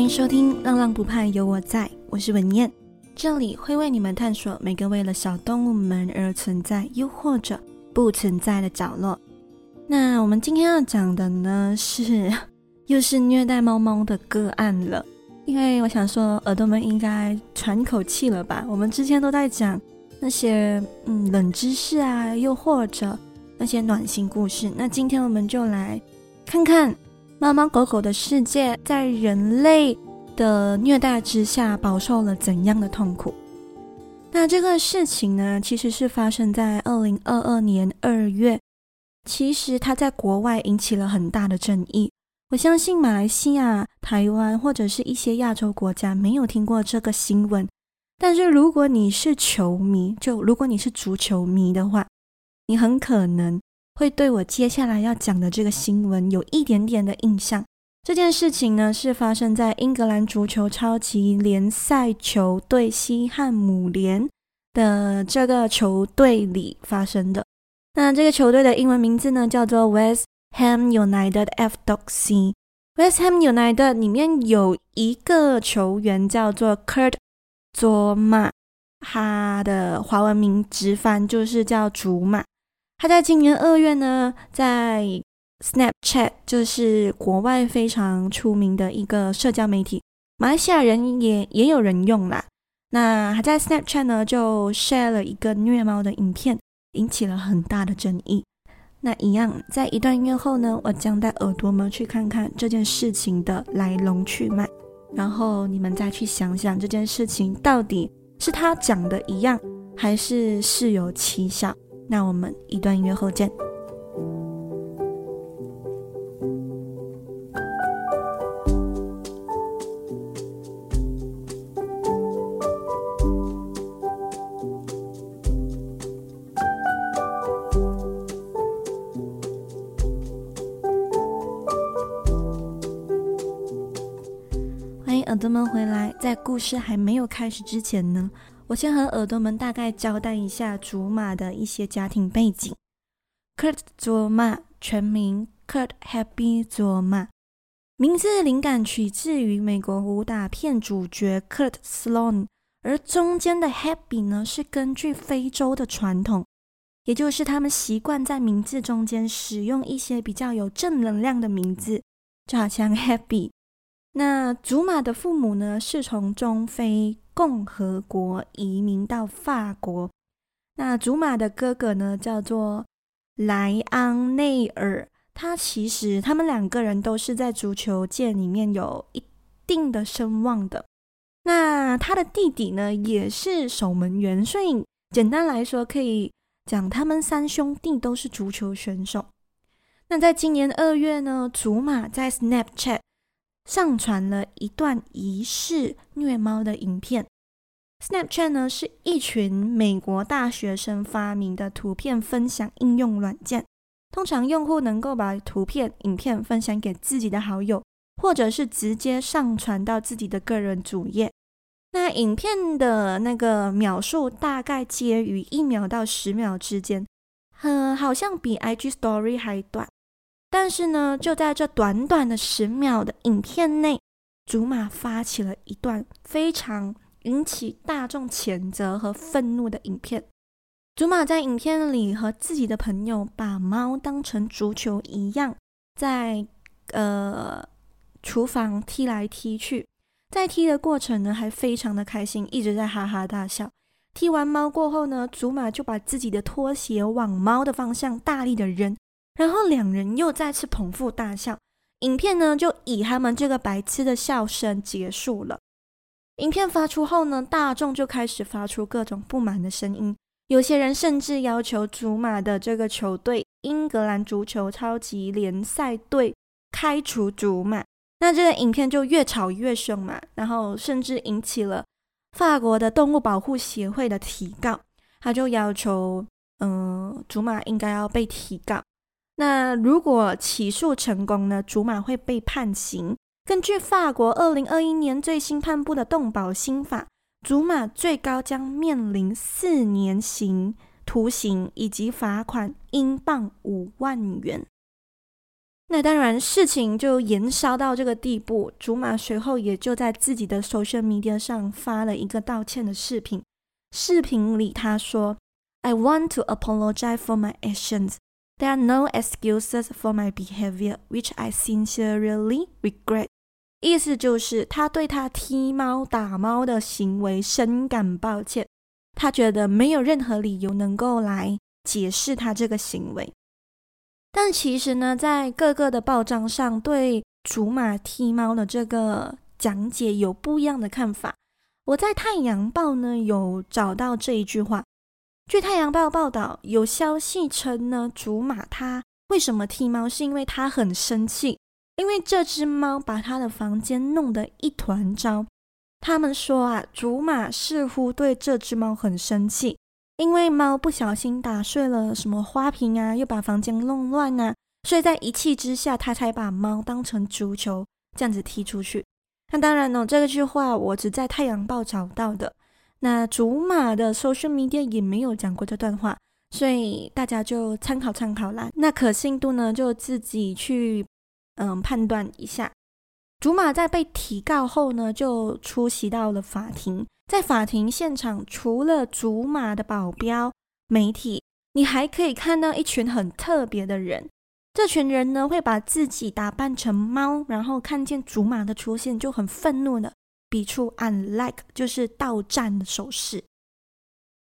欢迎收听《浪浪不怕有我在》，我是文燕，这里会为你们探索每个为了小动物们而存在，又或者不存在的角落。那我们今天要讲的呢，是 又是虐待猫猫的个案了。因为我想说，耳朵们应该喘口气了吧？我们之前都在讲那些嗯冷知识啊，又或者那些暖心故事。那今天我们就来看看。猫猫狗狗的世界在人类的虐待之下，饱受了怎样的痛苦？那这个事情呢，其实是发生在二零二二年二月。其实它在国外引起了很大的争议。我相信马来西亚、台湾或者是一些亚洲国家没有听过这个新闻。但是如果你是球迷，就如果你是足球迷的话，你很可能。会对我接下来要讲的这个新闻有一点点的印象。这件事情呢，是发生在英格兰足球超级联赛球队西汉姆联的这个球队里发生的。那这个球队的英文名字呢，叫做 West Ham United FDOC。West Ham United 里面有一个球员叫做 Kurt Zouma，他的华文名直翻就是叫祖马。他在今年二月呢，在 Snapchat，就是国外非常出名的一个社交媒体，马来西亚人也也有人用啦。那他在 Snapchat 呢，就 share 了一个虐猫的影片，引起了很大的争议。那一样，在一段音乐后呢，我将带耳朵们去看看这件事情的来龙去脉，然后你们再去想想这件事情到底是他讲的一样，还是事有蹊跷。那我们一段音乐后见。欢迎耳朵们回来，在故事还没有开始之前呢，我先和耳朵们大概交代一下祖玛的一些家庭背景。Kurt 卓玛全名 Kurt Happy Zouma，名字灵感取自于美国武打片主角 Kurt Sloan，而中间的 Happy 呢是根据非洲的传统，也就是他们习惯在名字中间使用一些比较有正能量的名字，就好像 Happy。那祖玛的父母呢是从中非共和国移民到法国。那祖玛的哥哥呢，叫做莱昂内尔。他其实他们两个人都是在足球界里面有一定的声望的。那他的弟弟呢，也是守门员。所以简单来说，可以讲他们三兄弟都是足球选手。那在今年二月呢，祖玛在 Snapchat 上传了一段疑似虐猫的影片。Snapchat 呢，是一群美国大学生发明的图片分享应用软件。通常用户能够把图片、影片分享给自己的好友，或者是直接上传到自己的个人主页。那影片的那个秒数大概介于一秒到十秒之间，呃，好像比 IG Story 还短。但是呢，就在这短短的十秒的影片内，祖玛发起了一段非常引起大众谴责和愤怒的影片。祖玛在影片里和自己的朋友把猫当成足球一样，在呃厨房踢来踢去，在踢的过程呢，还非常的开心，一直在哈哈大笑。踢完猫过后呢，祖玛就把自己的拖鞋往猫的方向大力的扔，然后两人又再次捧腹大笑。影片呢，就以他们这个白痴的笑声结束了。影片发出后呢，大众就开始发出各种不满的声音，有些人甚至要求祖玛的这个球队英格兰足球超级联赛队开除祖玛。那这个影片就越吵越凶嘛，然后甚至引起了法国的动物保护协会的提告，他就要求，嗯、祖玛应该要被提告。那如果起诉成功呢，祖玛会被判刑。根据法国二零二一年最新颁布的动保新法，祖玛最高将面临四年刑徒刑以及罚款英镑五万元。那当然，事情就延烧到这个地步，祖马随后也就在自己的 social media 上发了一个道歉的视频。视频里他说：“I want to apologize for my actions. There are no excuses for my behavior, which I sincerely regret.” 意思就是他对他踢猫打猫的行为深感抱歉，他觉得没有任何理由能够来解释他这个行为。但其实呢，在各个的报章上对竹马踢猫的这个讲解有不一样的看法。我在《太阳报》呢有找到这一句话。据《太阳报》报道，有消息称呢，竹马他为什么踢猫，是因为他很生气，因为这只猫把他的房间弄得一团糟。他们说啊，竹马似乎对这只猫很生气。因为猫不小心打碎了什么花瓶啊，又把房间弄乱啊，所以在一气之下，他才把猫当成足球这样子踢出去。那当然呢，这个句话我只在《太阳报》找到的。那竹马的 social media 也没有讲过这段话，所以大家就参考参考啦。那可信度呢，就自己去嗯判断一下。竹马在被提告后呢，就出席到了法庭。在法庭现场，除了竹马的保镖、媒体，你还可以看到一群很特别的人。这群人呢，会把自己打扮成猫，然后看见竹马的出现，就很愤怒的比出 unlike，就是到站的手势。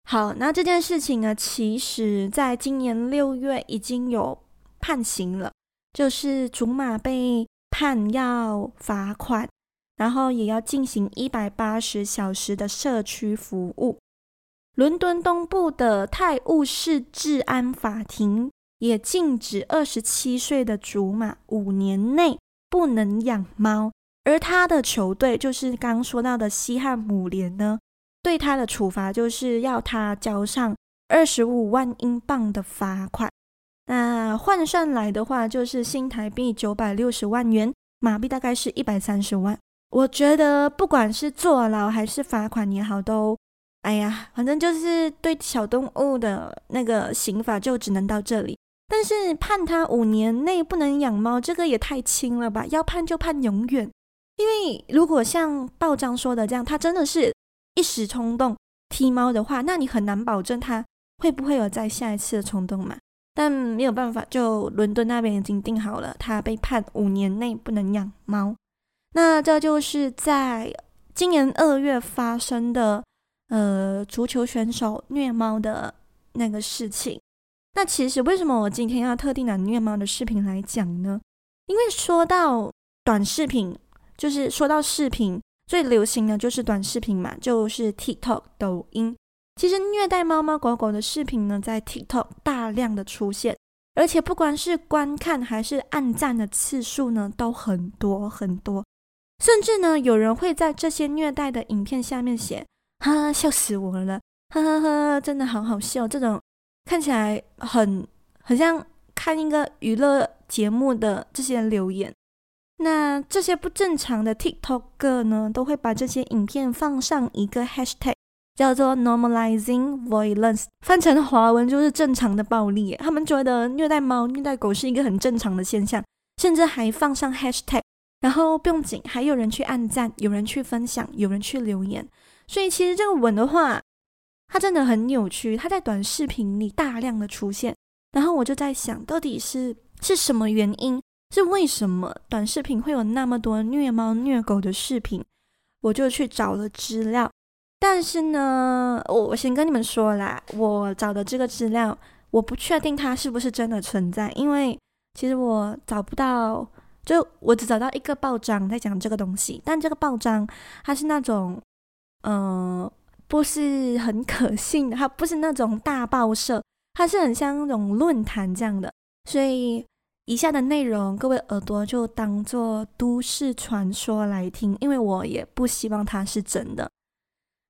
好，那这件事情呢，其实在今年六月已经有判刑了，就是竹马被判要罚款。然后也要进行一百八十小时的社区服务。伦敦东部的泰晤士治安法庭也禁止二十七岁的竹马五年内不能养猫，而他的球队就是刚说到的西汉姆联呢，对他的处罚就是要他交上二十五万英镑的罚款。那换算来的话，就是新台币九百六十万元，马币大概是一百三十万。我觉得不管是坐牢还是罚款也好，都，哎呀，反正就是对小动物的那个刑法就只能到这里。但是判他五年内不能养猫，这个也太轻了吧？要判就判永远。因为如果像报章说的这样，他真的是一时冲动踢猫的话，那你很难保证他会不会有再下一次的冲动嘛。但没有办法，就伦敦那边已经定好了，他被判五年内不能养猫。那这就是在今年二月发生的，呃，足球选手虐猫的那个事情。那其实为什么我今天要特地拿虐猫的视频来讲呢？因为说到短视频，就是说到视频最流行的就是短视频嘛，就是 TikTok、抖音。其实虐待猫猫狗狗的视频呢，在 TikTok 大量的出现，而且不管是观看还是按赞的次数呢，都很多很多。甚至呢，有人会在这些虐待的影片下面写：“哈哈，笑死我了，哈哈哈，真的好好笑。”这种看起来很很像看一个娱乐节目的这些留言，那这些不正常的 TikTok 哥呢，都会把这些影片放上一个 hashtag，叫做 “normalizing violence”，翻成华文就是“正常的暴力”。他们觉得虐待猫、虐待狗是一个很正常的现象，甚至还放上 hashtag。然后不用紧，还有人去按赞，有人去分享，有人去留言，所以其实这个文的话，它真的很扭曲，它在短视频里大量的出现。然后我就在想，到底是是什么原因？是为什么短视频会有那么多虐猫虐狗的视频？我就去找了资料，但是呢，我我先跟你们说啦，我找的这个资料，我不确定它是不是真的存在，因为其实我找不到。就我只找到一个报章在讲这个东西，但这个报章它是那种，嗯、不是很可信，它不是那种大报社，它是很像那种论坛这样的。所以以下的内容，各位耳朵就当做都市传说来听，因为我也不希望它是真的。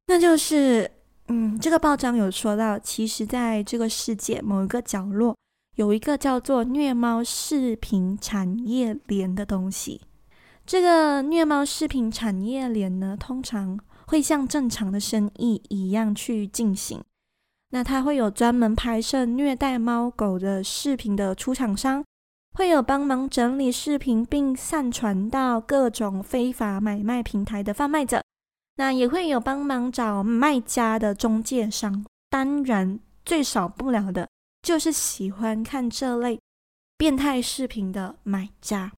那就是，嗯，这个报章有说到，其实在这个世界某一个角落。有一个叫做虐猫视频产业链的东西，这个虐猫视频产业链呢，通常会像正常的生意一样去进行。那它会有专门拍摄虐待猫狗的视频的出厂商，会有帮忙整理视频并上传到各种非法买卖平台的贩卖者，那也会有帮忙找卖家的中介商。当然，最少不了的就是喜欢看这类变态视频的买家。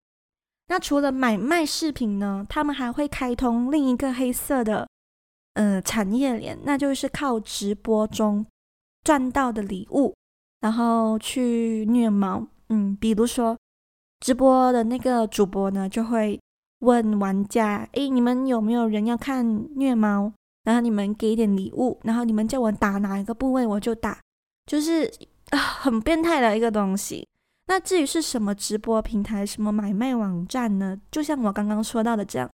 那除了买卖视频呢，他们还会开通另一个黑色的呃产业链，那就是靠直播中赚到的礼物，然后去虐猫。嗯，比如说直播的那个主播呢，就会问玩家：“诶，你们有没有人要看虐猫？然后你们给点礼物，然后你们叫我打哪一个部位，我就打，就是啊，很变态的一个东西。那至于是什么直播平台、什么买卖网站呢？就像我刚刚说到的这样，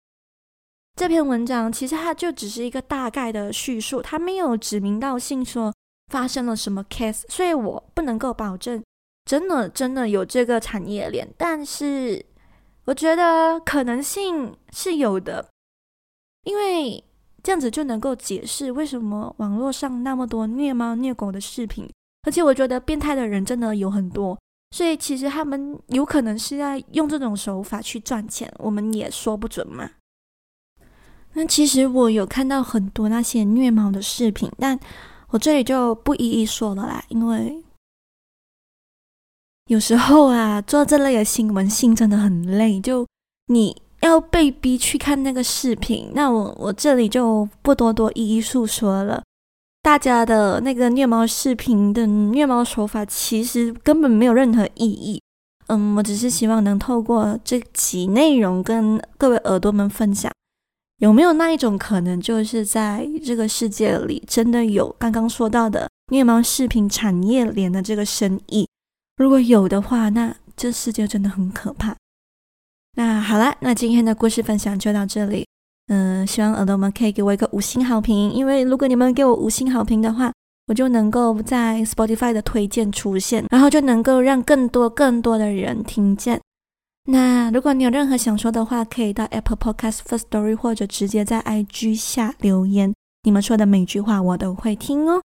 这篇文章其实它就只是一个大概的叙述，它没有指名道姓说发生了什么 case，所以我不能够保证。”真的真的有这个产业链，但是我觉得可能性是有的，因为这样子就能够解释为什么网络上那么多虐猫虐狗的视频，而且我觉得变态的人真的有很多，所以其实他们有可能是在用这种手法去赚钱，我们也说不准嘛。那其实我有看到很多那些虐猫的视频，但我这里就不一一说了啦，因为。有时候啊，做这类的新闻性真的很累，就你要被逼去看那个视频。那我我这里就不多多一一诉说了。大家的那个虐猫视频的虐猫手法，其实根本没有任何意义。嗯，我只是希望能透过这集内容跟各位耳朵们分享，有没有那一种可能，就是在这个世界里真的有刚刚说到的虐猫视频产业链的这个生意。如果有的话，那这世界真的很可怕。那好了，那今天的故事分享就到这里。嗯、希望耳朵们可以给我一个五星好评，因为如果你们给我五星好评的话，我就能够在 Spotify 的推荐出现，然后就能够让更多更多的人听见。那如果你有任何想说的话，可以到 Apple Podcast Firstory 或者直接在 IG 下留言，你们说的每句话我都会听哦。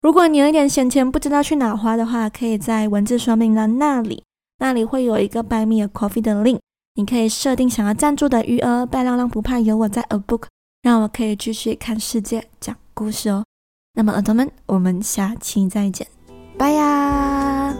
如果你有一点闲钱不知道去哪花的话，可以在文字说明栏那里，那里会有一个 Buy Me a Coffee 的 link，你可以设定想要赞助的余额。拜浪浪不怕有我在，A Book，让我可以继续看世界、讲故事哦。那么耳朵们，我们下期再见，拜呀。